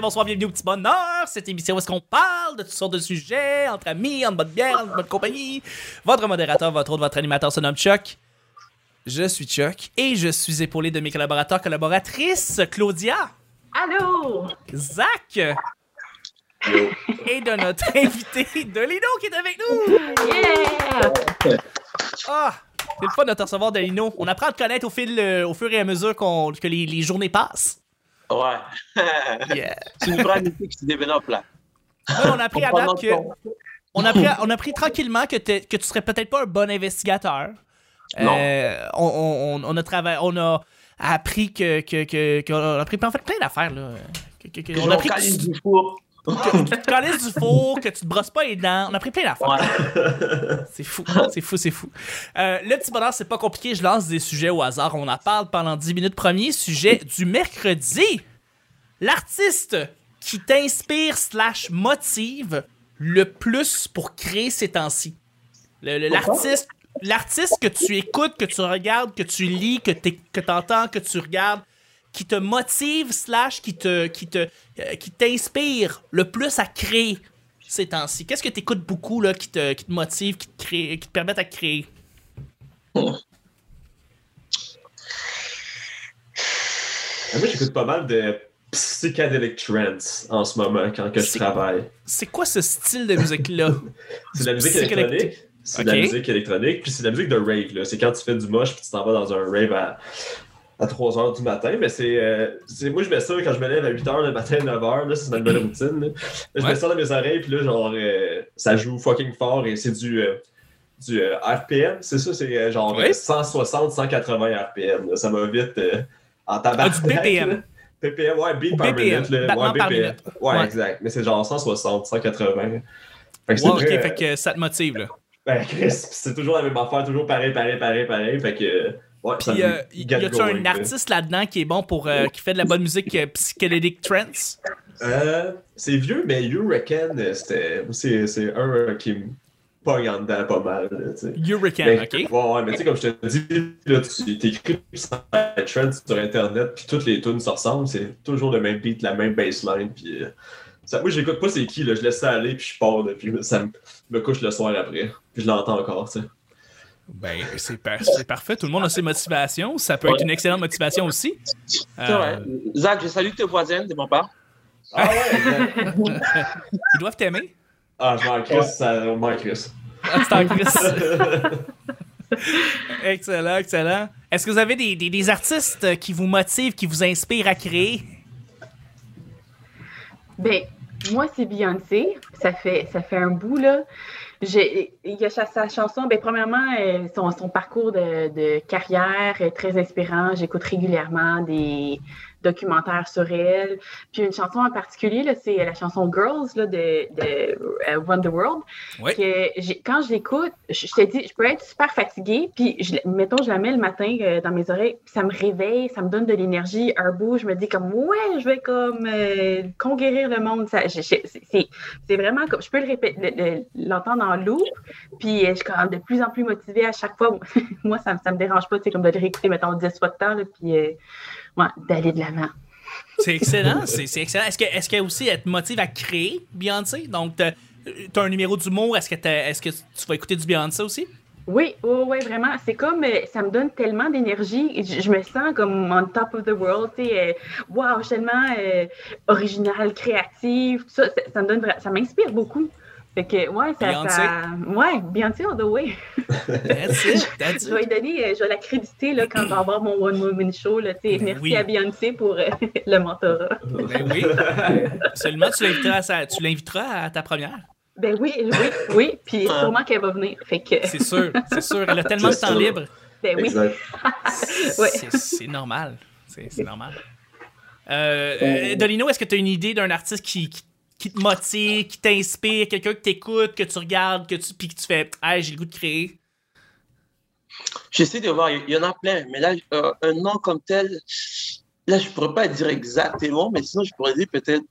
matin, bonsoir, bienvenue au petit bonheur. Cette émission où est-ce qu'on parle de toutes sortes de sujets, entre amis, en bonne bière, en bonne compagnie. Votre modérateur, votre autre, votre animateur se nomme Chuck. Je suis Chuck et je suis épaulé de mes collaborateurs, collaboratrices, Claudia, Allô? Zach et de notre invité, Delino, qui est avec nous. Yeah! Ah, c'est le fun de te recevoir, Delino. On apprend à te connaître au, fil, euh, au fur et à mesure qu'on- que les, les journées passent. Ouais. Yeah. C'est une vraie amitié qui se développe là. Ouais, on a appris à date que... On a on appris tranquillement que, t'es- que tu serais peut-être pas un bon investigateur. Non. Euh, on, on- on a travaillé, on a appris que, que, que, qu'on a appris en fait plein d'affaires là. Que- que- que- Que on a tu, du four. Que tu te du four, que tu te brosses pas les dents. On a appris plein d'affaires. Ouais. C'est fou, c'est fou, c'est fou. Euh, le petit bonheur, c'est pas compliqué. Je lance des sujets au hasard. On en parle pendant 10 minutes. Premier sujet du mercredi. L'artiste qui t'inspire slash motive le plus pour créer ces temps-ci. L'artiste l'artiste que tu écoutes, que tu regardes, que tu lis, que tu que entends, que tu regardes, qui te motive slash qui te qui te euh, qui t'inspire le plus à créer ces temps-ci? Qu'est-ce que tu écoutes beaucoup là, qui, te, qui te motive, qui te, crée, qui te permettent à créer? Ah, Moi, j'écoute pas mal de psychedelic trance en ce moment quand que je C'est- travaille. C'est quoi ce style de musique-là? C'est de la musique électronique. C'est de la musique électronique, puis c'est de la musique de rave. là. C'est quand tu fais du moche puis tu t'en vas dans un rave à, à 3 h du matin. Mais c'est, euh, c'est- Moi, je mets ça quand je me lève à 8 h le matin, 9 h. Là, c'est ma nouvelle routine. là. Là, je Ouais. mets ça dans mes oreilles, puis là, genre, euh, ça joue fucking fort et c'est du. euh, du RPM, c'est ça, c'est genre Ouais. euh, 160, 180 RPM. là. Ça va vite en Ah, tabac. du BPM. BPM, ouais, beat par BPM, minute. là. Ouais, par BPM. minute. Ouais, Ouais. exact. Mais c'est genre 160, 180. Fait que Wow, fait que ça te motive là. Ben, Chris, c'est toujours la même affaire, toujours pareil, pareil, pareil, pareil. Fait que. Ouais, Puis, euh, y, a-tu un artiste là-dedans qui est bon pour. euh, qui fait de la bonne musique euh, psychédélique trance? Euh, c'est vieux, mais Hurricane, euh. C'est c'est un qui me pogne en dedans pas mal. Hurricane, ok? Ouais, ouais, mais tu sais, comme je te dis, là, tu t'écris trends sur Internet, puis toutes les tunes se ressemblent, c'est toujours le même beat, la même bassline, puis. ça, moi, j'écoute pas c'est qui, là, je laisse ça aller, puis je pars, là, puis ça me, me couche le soir après, puis je l'entends encore, tu sais. Ben, c'est par- c'est parfait. Tout le monde a ses motivations. Ça peut être une excellente motivation aussi. Euh. Zach, je salue tes voisines de mon part. Ah ouais, ils doivent t'aimer. Ah, je m'en crisse, ça m'en crisse. Ah, c'est en crise. excellent, excellent. Est-ce que vous avez des, des- des artistes qui vous motivent, qui vous inspirent à créer? Ben, moi, c'est Beyoncé. Ça fait, ça fait un bout, là. Il y a sa, chanson, ben, premièrement, euh, son, son parcours de carrière est très inspirant. J'écoute régulièrement des documentaires sur elle. Puis une chanson en particulier, c'est la chanson Girls là, de, de euh, the World. Que quand je l'écoute, je, je te dis, je peux être super fatiguée, puis je, mettons, je la mets le matin euh, dans mes oreilles, puis ça me réveille, ça me donne de l'énergie, un bout, je me dis comme, ouais, je vais comme euh, conquérir le monde. C'est- vraiment comme, je peux le- le- l'entendre en loop, puis je suis de plus en plus motivée à chaque fois. Moi, ça, ça me dérange pas, tu sais, comme de le réécouter, mettons, 10 fois de temps, là, puis euh, ouais, d'aller de l'avant. C'est excellent, c'est c'est excellent. Est-ce que est-ce que aussi elle te motive à créer Beyoncé? Donc t'as as un numéro d'humour, est-ce que est-ce que tu vas écouter du Beyoncé aussi? Oui, oui, oui, vraiment. C'est comme, euh, ça me donne tellement d'énergie. Je, je me sens comme on top of the world, tu sais. euh, wow, je suis tellement euh, originale, créative, tout ça. Ça, ça me donne, ça m'inspire beaucoup. Fait que, ouais, ça, Beyoncé? ça, ouais, Beyoncé all the way. That's it, that's Je vais donner, euh, je vais la créditer, là, quand je vais avoir mon One Woman Show, là. Ben Merci oui. à Beyoncé pour euh, le mentorat. Ben oui, absolument. Tu l'inviteras à, sa- tu l'inviteras à ta première? Ben oui, oui, oui. Puis Ah. sûrement qu'elle va venir. Fait que, C'est sûr, c'est sûr. Elle a tellement de temps sûr. libre. ben oui. C'est c'est normal. C'est c'est normal. Euh, euh, Dolino, est-ce que tu as une idée d'un artiste qui, qui, qui te motive, qui t'inspire, quelqu'un que t'écoutes, que tu regardes, que tu, puis que tu fais Hey, j'ai le goût de créer? J'essaie de voir, il y en a plein, mais là, euh, un nom comme tel, là, je pourrais pas dire exactement, mais sinon, je pourrais dire peut-être,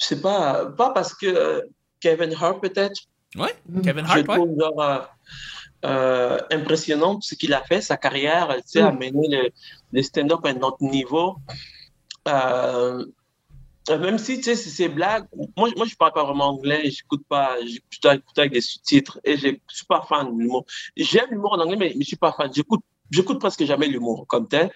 je sais pas, pas parce que euh, Kevin Hart, peut-être, Ouais, Kevin je Hart, ouais. trouve genre, euh, euh, impressionnant ce qu'il a fait, sa carrière, tu sais, Mm. amener le, le stand-up à un autre niveau. Euh, Même si, tu sais, c'est blague, moi, moi, je parle pas vraiment anglais, j'écoute pas, j'écoute écouter avec des sous-titres et je suis pas fan de l'humour. J'aime l'humour en anglais, mais je suis pas fan. J'écoute, j'écoute presque jamais l'humour comme tel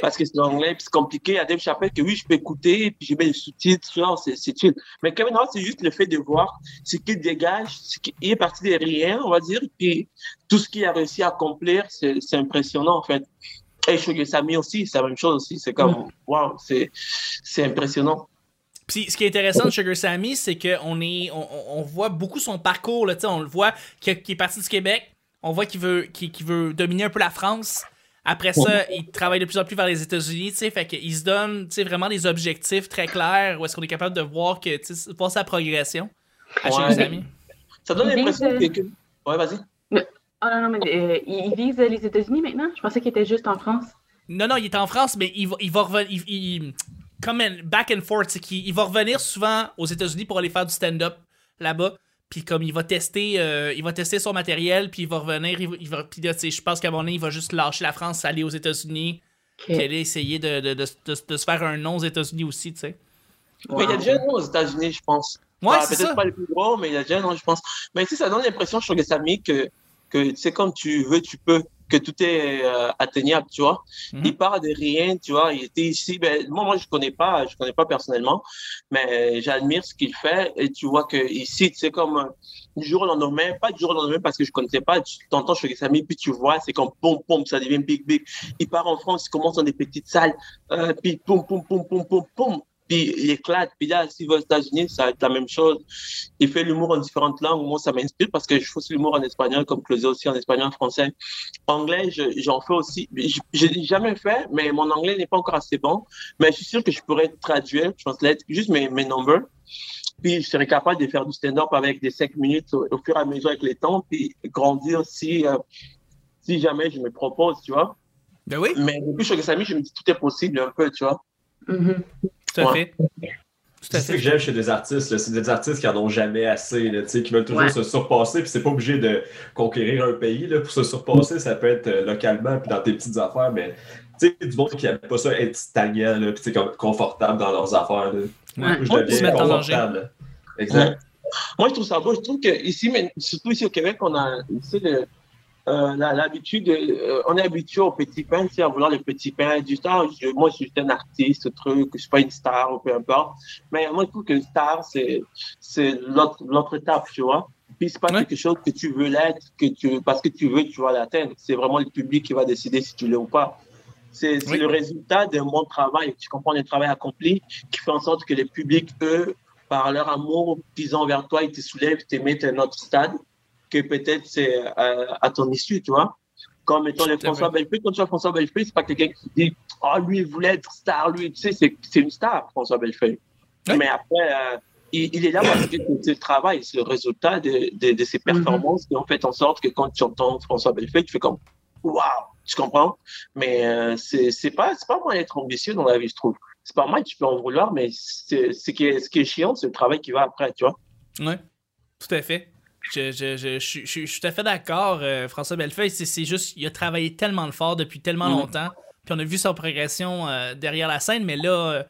parce que c'est en anglais, c'est compliqué. Il y a des chapitres que oui, je peux écouter, puis je mets les sous-titres, genre, c'est, c'est chill. Mais Kevin Hart, c'est juste le fait de voir ce qu'il dégage, ce qui est parti de rien, on va dire, puis tout ce qu'il a réussi à accomplir, c'est, c'est impressionnant, en fait. Et Shogun Sami aussi, c'est la même chose aussi. C'est comme, waouh, c'est, c'est impressionnant. Puis ce qui est intéressant de Sugar Sammy, c'est qu'on est, on, voit beaucoup son parcours. Là, tu sais, on le voit qu'il est parti du Québec. On voit qu'il veut, dominer un peu la France. Après ça, il travaille de plus en plus vers les États-Unis. tu sais, Fait qu'il se donne tu sais, vraiment des objectifs très clairs où est-ce qu'on est capable de voir, que, tu sais, voir sa progression à Sugar Ouais. Sammy. Ça donne l'impression vise, que, que- Ouais, vas-y. Oh non, non, mais euh, il il vise les États-Unis maintenant? Je pensais qu'il était juste en France. Non, non, il est en France, mais il va, il va revenir. Il, il- comme un back and forth, c'est qu'il il va revenir souvent aux États-Unis pour aller faire du stand-up là-bas. Puis comme il va tester, euh, il va tester son matériel, puis il va revenir. Il va, il va- puis là, tu sais, je pense qu'à un moment donné, il va juste lâcher la France, aller aux États-Unis, Ok. puis aller essayer de, de, de, de- de se faire un nom aux États-Unis aussi, tu sais. Mais il y a déjà un nom aux États-Unis, je pense. Ouais, Ah, c'est Peut-être ça. pas le plus gros, mais il y a déjà un nom, je pense. Mais tu sais, ça donne l'impression sur les amis que, que tu sais, comme tu veux, tu peux, que tout est euh, atteignable, tu vois. Mhm. Il part de rien, tu vois. Il était ici. Ben, moi, moi, je connais pas, je connais pas personnellement, mais j'admire ce qu'il fait. Et tu vois que ici, sais, comme euh, du jour au lendemain, pas du jour au lendemain parce que je connaissais pas, tu t'entends chez les amis, puis tu vois, c'est comme pom pom, ça devient big big. Il part en France, il commence dans des petites salles, euh, puis pom pom pom pom pom pom. Puis il éclate. Puis là, s'il va aux États-Unis, ça va être la même chose. Il fait l'humour en différentes langues. Moi, ça m'inspire parce que je fais aussi l'humour en espagnol, comme Closé aussi en espagnol, en français. Anglais, je- j'en fais aussi. Je l'ai jamais fait, mais mon anglais n'est pas encore assez bon. Mais je suis sûr que je pourrais traduire, l'être, juste mes, mes numbers. Puis je serais capable de faire du stand-up avec des cinq minutes au, au fur et à mesure avec les temps, puis grandir si, euh, si jamais je me propose, tu vois. Ben oui, Mais depuis Samy, je me dis tout est possible un peu, tu vois. Tout à fait. C'est ça que j'aime chez des artistes, c'est des artistes qui en ont jamais assez, là, tu sais, qui veulent toujours Ouais. se surpasser, puis c'est pas obligé de conquérir un pays là, pour se surpasser, ça peut être euh, localement puis dans tes petites affaires, mais tu sais, du monde qui aime pas ça être stagnant, là, puis confortable dans leurs affaires. Là. Ouais. Moi, je Ouais, deviens confortable. Exact. Moi, je trouve ça beau. Je trouve que ici, mais surtout ici au Québec, on a tu sais, le- euh, l'habitude, euh, on est habitué au petit pain, tu sais, à vouloir le petit pain du star. Je- moi, je suis un artiste, truc, je suis pas une star ou peu importe. Mais moi, je trouve que star, c'est, c'est l'autre, l'autre étape, tu vois. Puis c'est pas Ouais. quelque chose que tu veux l'être, que tu, parce que tu veux, tu vas l'atteindre. C'est vraiment le public qui va décider si tu l'es ou pas. C'est, c'est Oui. le résultat d'un bon travail. Tu comprends le travail accompli qui fait en sorte que le public, eux, par leur amour qu'ils ont envers toi, ils te soulèvent, ils te mettent à un autre stade que peut-être c'est euh, à ton issue, tu vois. Comme étant le Tout à François Bellefeuille, quand tu vois François Bellefeuille, c'est pas quelqu'un qui dit Ah, lui, il voulait être star, lui, tu sais, c'est, c'est une star, François Bellefeuille. Mais après, euh, il, il est là parce que c'est le travail, c'est le résultat de, de, de ses performances qui ont fait en sorte que quand tu entends François Bellefeuille, tu fais comme Waouh, tu comprends? Mais euh, c'est, c'est pas, c'est pas moi d'être ambitieux dans la vie, je trouve. C'est pas moi, tu peux en vouloir, mais c'est, c'est qui est, ce qui est chiant, c'est le travail qui va après, tu vois. Ouais, tout à fait. Je, je, je, je, suis- je suis- tout à fait d'accord. euh, François Bellefeuille, c'est c'est juste, il a travaillé tellement fort depuis tellement Mhm. longtemps. Puis on a vu sa progression euh, derrière la scène, mais là, euh,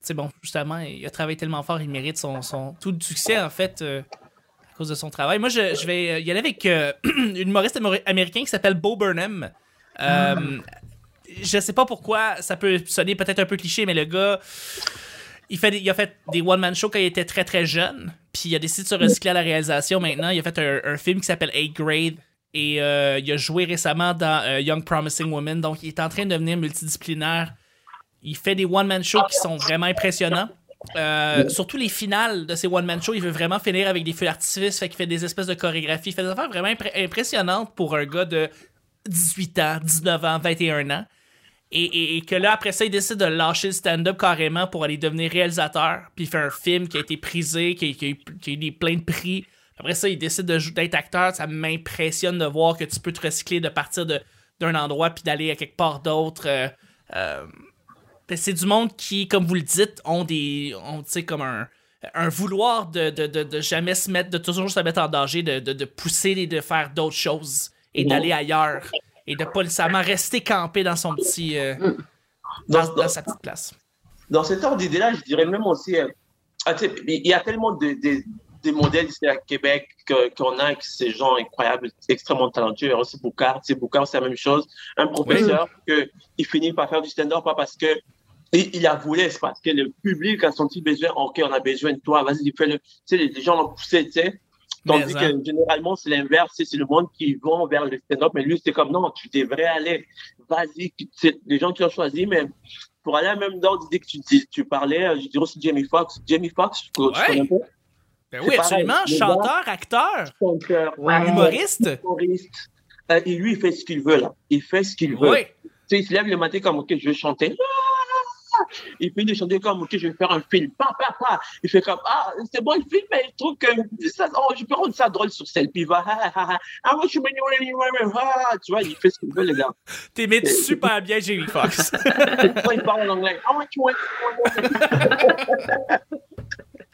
c'est bon, justement, il a travaillé tellement fort, il mérite son, son tout le succès, en fait, euh, à cause de son travail. Moi, je, je vais euh, y aller avec euh, une humoriste américain qui s'appelle Bo Burnham. Euh, Je sais pas pourquoi, ça peut sonner peut-être un peu cliché, mais le gars, il, fait il a fait des one-man shows quand il était très très jeune, puis il a décidé de se recycler à la réalisation maintenant. Il a fait un, un film qui s'appelle 8 Grade, et euh, il a joué récemment dans euh, Young Promising Woman, donc il est en train de devenir multidisciplinaire. Il fait des one-man shows qui sont vraiment impressionnants. Euh, surtout les finales de ces one-man shows, il veut vraiment finir avec des feux d'artifice, fait qu'il fait des espèces de chorégraphies, il fait des affaires vraiment impressionnantes pour un gars de 18 ans, 19 ans, 21 ans. Et, et- et que là, après ça, il décide de lâcher le stand-up carrément pour aller devenir réalisateur. Puis il fait un film qui a été prisé, qui, a- qui a eu, qui a eu des- plein de prix. Après ça, il décide d'être acteur. Ça m'impressionne de voir que tu peux te recycler, de partir de- d'un endroit puis d'aller à quelque part d'autre. Euh, euh, ben, c'est du monde qui, comme vous le dites, ont des. ont, tu sais, comme un. Un vouloir de, de, de, de jamais se mettre, de toujours se mettre en danger, de, pousser et de faire d'autres choses et d'aller ailleurs et de pas nécessairement rester campé dans son petit. euh, dans, dans sa petite place. dans cet ordre d'idée-là, je dirais même aussi, euh, ah, il y a tellement de, de- modèles ici à Québec qu'on a, que ces gens incroyables, extrêmement talentueux. Il y a aussi Boucard. Sais, Boucard, c'est la même chose. Un professeur que il finit par faire du stand-up, pas parce que il, il a voulu, c'est parce que le public a senti besoin. OK, on a besoin de toi. Vas-y, fais-le. Tu sais, les, les gens l'ont poussé, tu sais. Tandis Mais, que généralement, c'est l'inverse. C'est le monde qui va vers le stand-up. Mais lui, c'est comme non, tu devrais aller. Vas-y. C'est les gens qui ont choisi, mais pour aller à même dans l'idée que tu, dis- tu parlais, euh, je dirais aussi Jamie Foxx. Jamie Foxx, tu, Ouais. connais pas? Ben oui, absolument. Chanteur, acteur, chanteur, Ouais. humoriste. humoriste. Euh, et lui, il fait ce qu'il veut, là. Il fait ce qu'il veut. Oui. Tu sais, il se lève le matin comme, OK, je vais chanter. Il finit de chanter comme, OK, je vais faire un film. Pa, pa, pa. Il fait comme, ah, c'est bon, le film, mais je trouve que ça, oh, je peux rendre ça drôle sur scène. Puis il va, ah, ah, ah, ah, moi, je suis mignon, ah, tu vois, il fait ce qu'il veut, les gars. T'imites super bien Jamie Foxx. Il parle en anglais, ah, tu vois,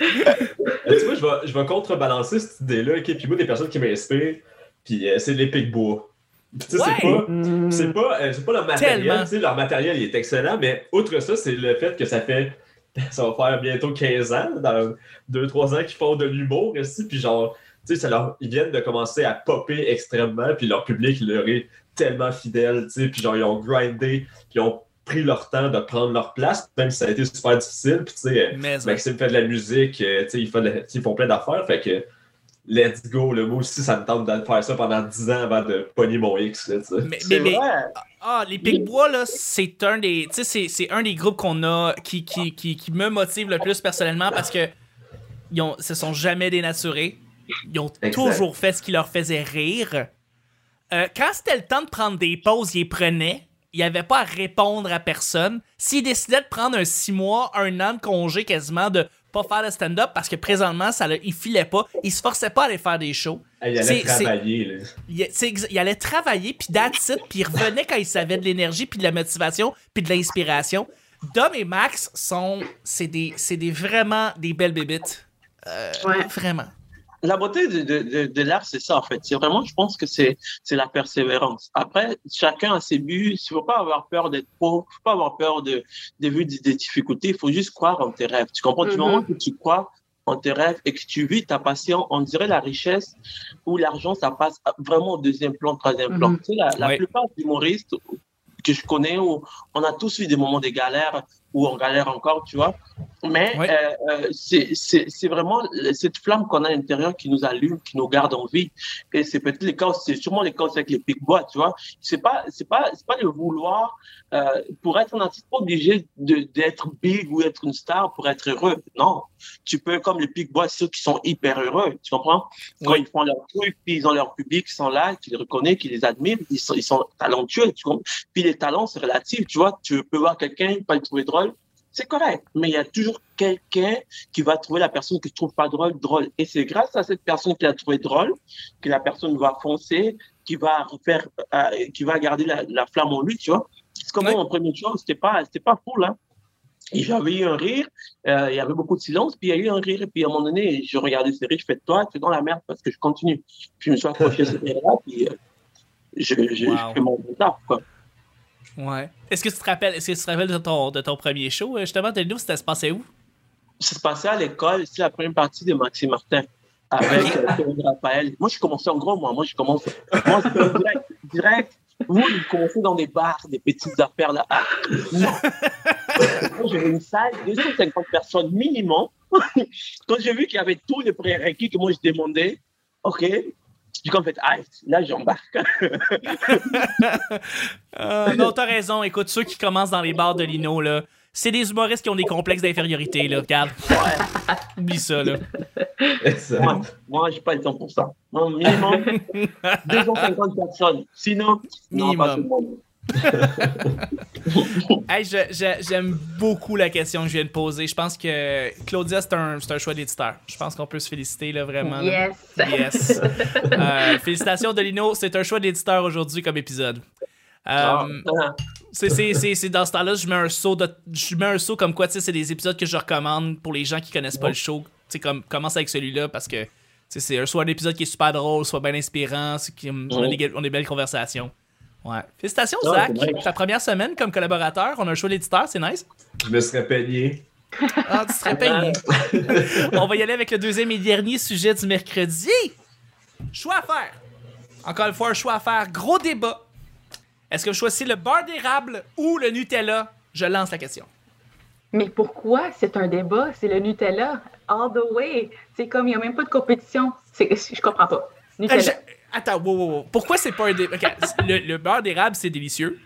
Euh, tu vois, je vais, je vais contrebalancer cette idée-là, ok? Puis moi, des personnes qui m'inspirent, puis euh, c'est les Picbois. Sais, c'est Ouais. pas, c'est pas, euh, c'est pas leur matériel, leur matériel il est excellent, mais outre ça, c'est le fait que ça fait, ça va faire bientôt 15 ans, dans 2-3 ans qu'ils font de l'humour ici, puis genre, tu sais, ça leur- ils viennent de commencer à popper extrêmement, puis leur public leur est tellement fidèle, tu sais, puis genre, ils ont grindé, puis ils ont pris leur temps de prendre leur place, même si ça a été super difficile, puis tu sais, Maxime fait de la musique, euh, tu sais, ils, font de la- ils font plein d'affaires, fait que let's go, le moi aussi, ça me tente de faire ça pendant 10 ans avant de pogner mon X, là, mais, mais, vrai. ah, les Picbois, là, c'est un des. Tu sais, c'est- c'est un des groupes qu'on a qui, qui, qui, qui me motive le plus personnellement parce que ils ont, se sont jamais dénaturés. Ils ont Exact. toujours fait ce qui leur faisait rire. Euh, quand c'était le temps de prendre des pauses, ils les prenaient. Il n'y avait pas à répondre à personne. S'ils décidaient de prendre un six mois, un an de congé quasiment, de pas faire de stand-up parce que présentement, ça, le- ils filaient pas. Ils se forçaient pas à aller faire des shows. Il allait C'est- c'est- travailler, là. Il, il allait travailler, puis that's it, puis il revenait quand il savait de l'énergie, puis de la motivation, puis de l'inspiration. Dom et Max sont... C'est des, c'est des vraiment des belles bébites. Euh, Ouais. Vraiment. La beauté de, de, de, de l'art, c'est ça, en fait. C'est vraiment, je pense que c'est, c'est la persévérance. Après, chacun a ses buts. Il ne faut pas avoir peur d'être pauvre. Il ne faut pas avoir peur de, de vue des des difficultés. Il faut juste croire en tes rêves. Tu comprends? Du Mhm. moment que tu crois en tes rêves et que tu vis ta passion, on dirait la richesse ou l'argent, ça passe vraiment au deuxième plan, troisième plan. Mhm. Tu sais, la, la Ouais. plupart des humoristes que je connais, où on a tous eu des moments de galère, où on galère encore, tu vois. Mais euh, euh, c'est vraiment cette flamme qu'on a à l'intérieur qui nous allume, qui nous garde en vie. Et c'est peut-être les cas, c'est sûrement les cas avec les pics bois, tu vois. C'est pas, c'est pas, c'est pas le vouloir euh, pour être un artiste, pas obligé d'être big ou être une star pour être heureux. Non, tu peux comme les pics bois, ceux qui sont hyper heureux, tu comprends? Quand Oui. ils font leur truc, puis ils ont leur public qui sont là, qui les reconnaît, qui les admire, ils sont, ils sont talentueux, tu comprends? Puis les talents, c'est relatif, tu vois. Tu peux voir quelqu'un, pas le trouver drôle, c'est correct. Mais il y a toujours quelqu'un qui va trouver la personne que tu trouves pas drôle, drôle. Et c'est grâce à cette personne qui l'a trouvé drôle que la personne va foncer, qui va refaire, euh, qui va garder la, la flamme en lui, tu vois. C'est comme Ouais. moi, mon premier show, c'était pas, c'était pas fou, là. Et j'avais eu un rire, euh, il y avait beaucoup de silence, puis il y a eu un rire, et puis à un moment donné, je regardais ce rire, je fais toi, tu es dans la merde parce que je continue. Puis je me suis accroché à ce rire-là, puis euh, je, je, Wow. je fais mon taf, quoi. Ouais. Est-ce que tu te rappelles, est-ce que tu te rappelles de ton, de ton premier show, euh, justement, Delino, c'était se passait où? Ça se passait à l'école, c'est la première partie de Maxime Martin avec euh, Raphaël. Moi, je commençais en gros, moi. Moi, je commence. Moi, c'était direct. direct. Vous, vous commencez dans des bars, des petites affaires là. Ah, non. Moi, j'avais une salle, 250 personnes minimum. Quand j'ai vu qu'il y avait tous les prérequis que moi je demandais, OK, j'ai comme fait, ah, là, j'embarque. Euh, non, t'as raison. Écoute, ceux qui commencent dans les bars de Lino, là, c'est des humoristes qui ont des complexes d'infériorité, là. Regarde. Oublie ça, là. Moi, moi j'ai pas le temps pour ça. Non, minimum 250 personnes. Sinon, non, pas tout le monde. Hey, je- je- j'aime beaucoup la question que je viens de poser. Je pense que Claudia, c'est un, c'est un choix d'éditeur. Je pense qu'on peut se féliciter, là, vraiment. là. Yes. Yes. Euh, félicitations, Delino. C'est un choix d'éditeur aujourd'hui comme épisode. Euh, Ah, c'est, c'est, c'est, c'est dans ce temps-là, je mets un saut de, je mets un saut comme quoi, tu sais, c'est des épisodes que je recommande pour les gens qui connaissent pas le show. Tu sais, comme, commence avec celui-là parce que, c'est un soit un épisode qui est super drôle, soit bien inspirant, c'est qui- on, a Ouais. des, on a des belles conversations. Ouais. Félicitations, Non, Zach. Ta première semaine comme collaborateur. On a un choix d'éditeur, c'est nice. Je me serais payé. Ah, tu serais payé. On va y aller avec le deuxième et dernier sujet du mercredi. Choix à faire. Encore une fois, un choix à faire. Gros débat. Est-ce que vous choisissez le beurre d'érable ou le Nutella? Je lance la question. Mais pourquoi c'est un débat? C'est le Nutella, all the way. C'est comme, il n'y a même pas de compétition. Je comprends pas. Euh, Nutella. Attends, wow, wow, wow. Pourquoi c'est pas un? Ok, le, le beurre d'érable, c'est délicieux?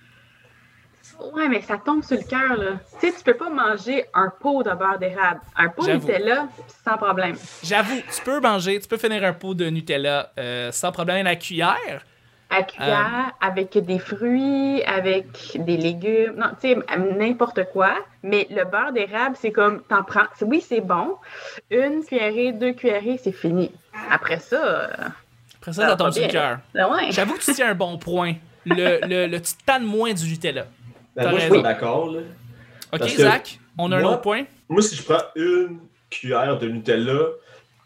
Ouais, mais ça tombe sur le cœur, là. Tu sais, tu peux pas manger un pot de beurre d'érable. Un pot de. Nutella, sans problème. J'avoue, tu peux manger, tu peux finir un pot de Nutella euh, sans problème à cuillère? À cuillère, avec des fruits, avec des légumes. Non, tu sais, n'importe quoi. Mais le beurre d'érable, c'est comme, t'en prends. Oui, c'est bon. Une cuillerée, deux cuillerées, c'est fini. Après ça, Après ça, Ça ça va tombe sur le bien. cœur. ben ouais. J'avoue que tu tiens un bon point. Le, le, le tu te tannes moins du Nutella. Ben, moi, je suis d'accord. là. Ok, Zach, on a un autre point. Moi, si je prends une cuillère de Nutella,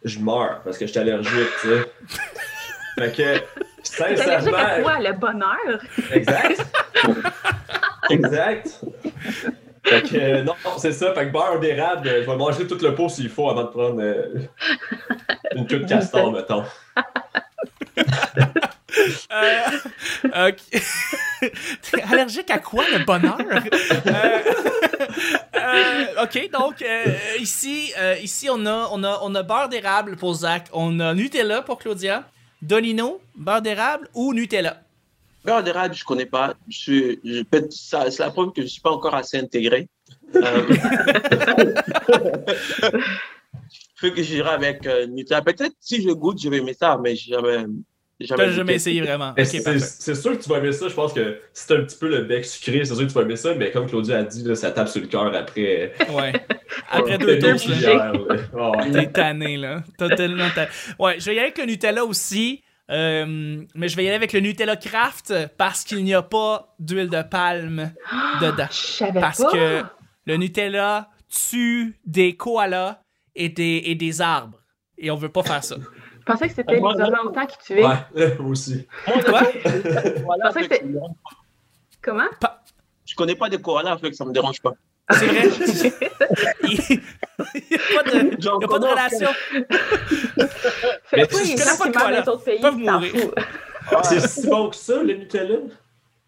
je meurs parce que je suis allergique, tu sais. fait que, T'es allergique à sincèrement. quoi? Le bonheur? Exact. exact. Fait que, euh, non, c'est ça. Fait que beurre d'érable, euh, je vais manger tout le pot s'il faut avant de prendre euh, une queue de castor, mettons. Euh. T'es allergique à quoi, le bonheur? Euh, euh, ok, donc euh, ici, euh, ici on, a, on, a, on a beurre d'érable pour Zach, on a Nutella pour Claudia, Donino, beurre d'érable ou Nutella? Beurre d'érable, je connais pas. Je je c'est la preuve que je suis pas encore assez intégré. Euh, Fait que j'irai avec euh, Nutella. Peut-être si je goûte, je vais aimer ça, mais jamais. J'ai T'as jamais essayé vraiment. C'est- c'est sûr que tu vas aimer ça. Je pense que si t'as un petit peu le bec sucré, c'est sûr que tu vas aimer ça. Mais comme Claudia a dit, là, ça tape sur le cœur après. Ouais. Après deux. Ah ouais. T'es tanné, là. T'as tellement tanné. Ouais, je vais y aller avec le Nutella aussi. euh, mais je vais y aller avec le Nutella Craft parce qu'il n'y a pas d'huile de palme dedans. Je savais Parce pas. que le Nutella tue des koalas et des, et des arbres. Et on veut pas faire ça. Je pensais que c'était les Moi, moi- orang-outans qui tuaient. Ouais, moi aussi. Quoi? Je pensais que. Comment? Je connais pas des koalas, fait que ça me dérange pas. C'est vrai? Il n'y a pas de, J'en il y a pas de connais relation. Mais que oui, je les connais pas de quoi, pays, Ils peuvent mourir. fous. C'est si bon que ça, le Nutella?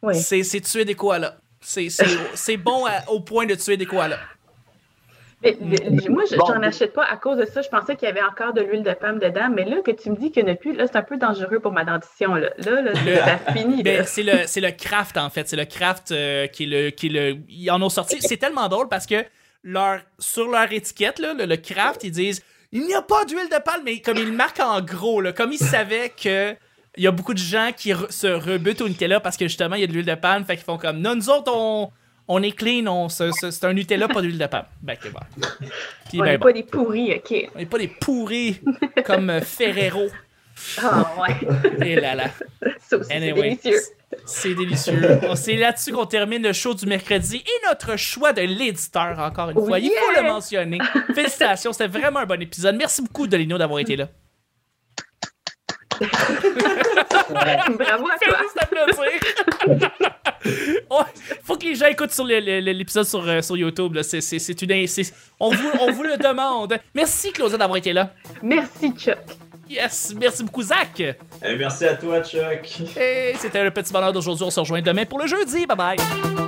Oui. C'est c'est tuer des koalas. C'est- C'est c'est bon à- au point de tuer des koalas. Mais, le- moi, je- Bon. j'en achète pas à cause de ça. Je pensais qu'il y avait encore de l'huile de palme dedans. Mais là, que tu me dis qu'il n'y en a plus, là, c'est un peu dangereux pour ma dentition. Là, là, là, Le- ça finit. Ben, c'est le c'est le craft en fait, c'est le craft euh, qui est le qui est le ils en ont sorti, c'est tellement drôle parce que leur sur leur étiquette là, le, le craft, ils disent il n'y a pas d'huile de palme mais comme ils le marquent en gros là, comme ils savaient que il y a beaucoup de gens qui re- se rebutent au Nutella parce que justement il y a de l'huile de palme, fait qu'ils font comme non nous autres on on est clean, on c'est un Nutella pas d'huile de palme. Ben c'est bon. Puis On ben n'est bon, pas des pourris, OK. on n'est pas des pourris comme euh, Ferrero. Ah, ouais. Et là là. Ça aussi, c'est Anyway, délicieux. C'est délicieux. Bon, C'est là-dessus qu'on termine le show du mercredi et notre choix de l'éditeur, encore une Oh fois. Il faut yeah! le mentionner. Félicitations, c'était vraiment un bon épisode. Merci beaucoup, Dolino, d'avoir été là. Bravo à toi. Faut que les gens écoutent sur l'épisode sur, euh, sur YouTube. là. C'est- c'est- c'est une, c'est- on, vous, on vous le demande. Merci, Claudia, d'avoir été là. Merci, Chuck. Yes, merci beaucoup, Zach. Eh, merci à toi, Chuck. Et c'était le petit bonheur d'aujourd'hui. On se rejoint demain pour le jeudi. Bye bye.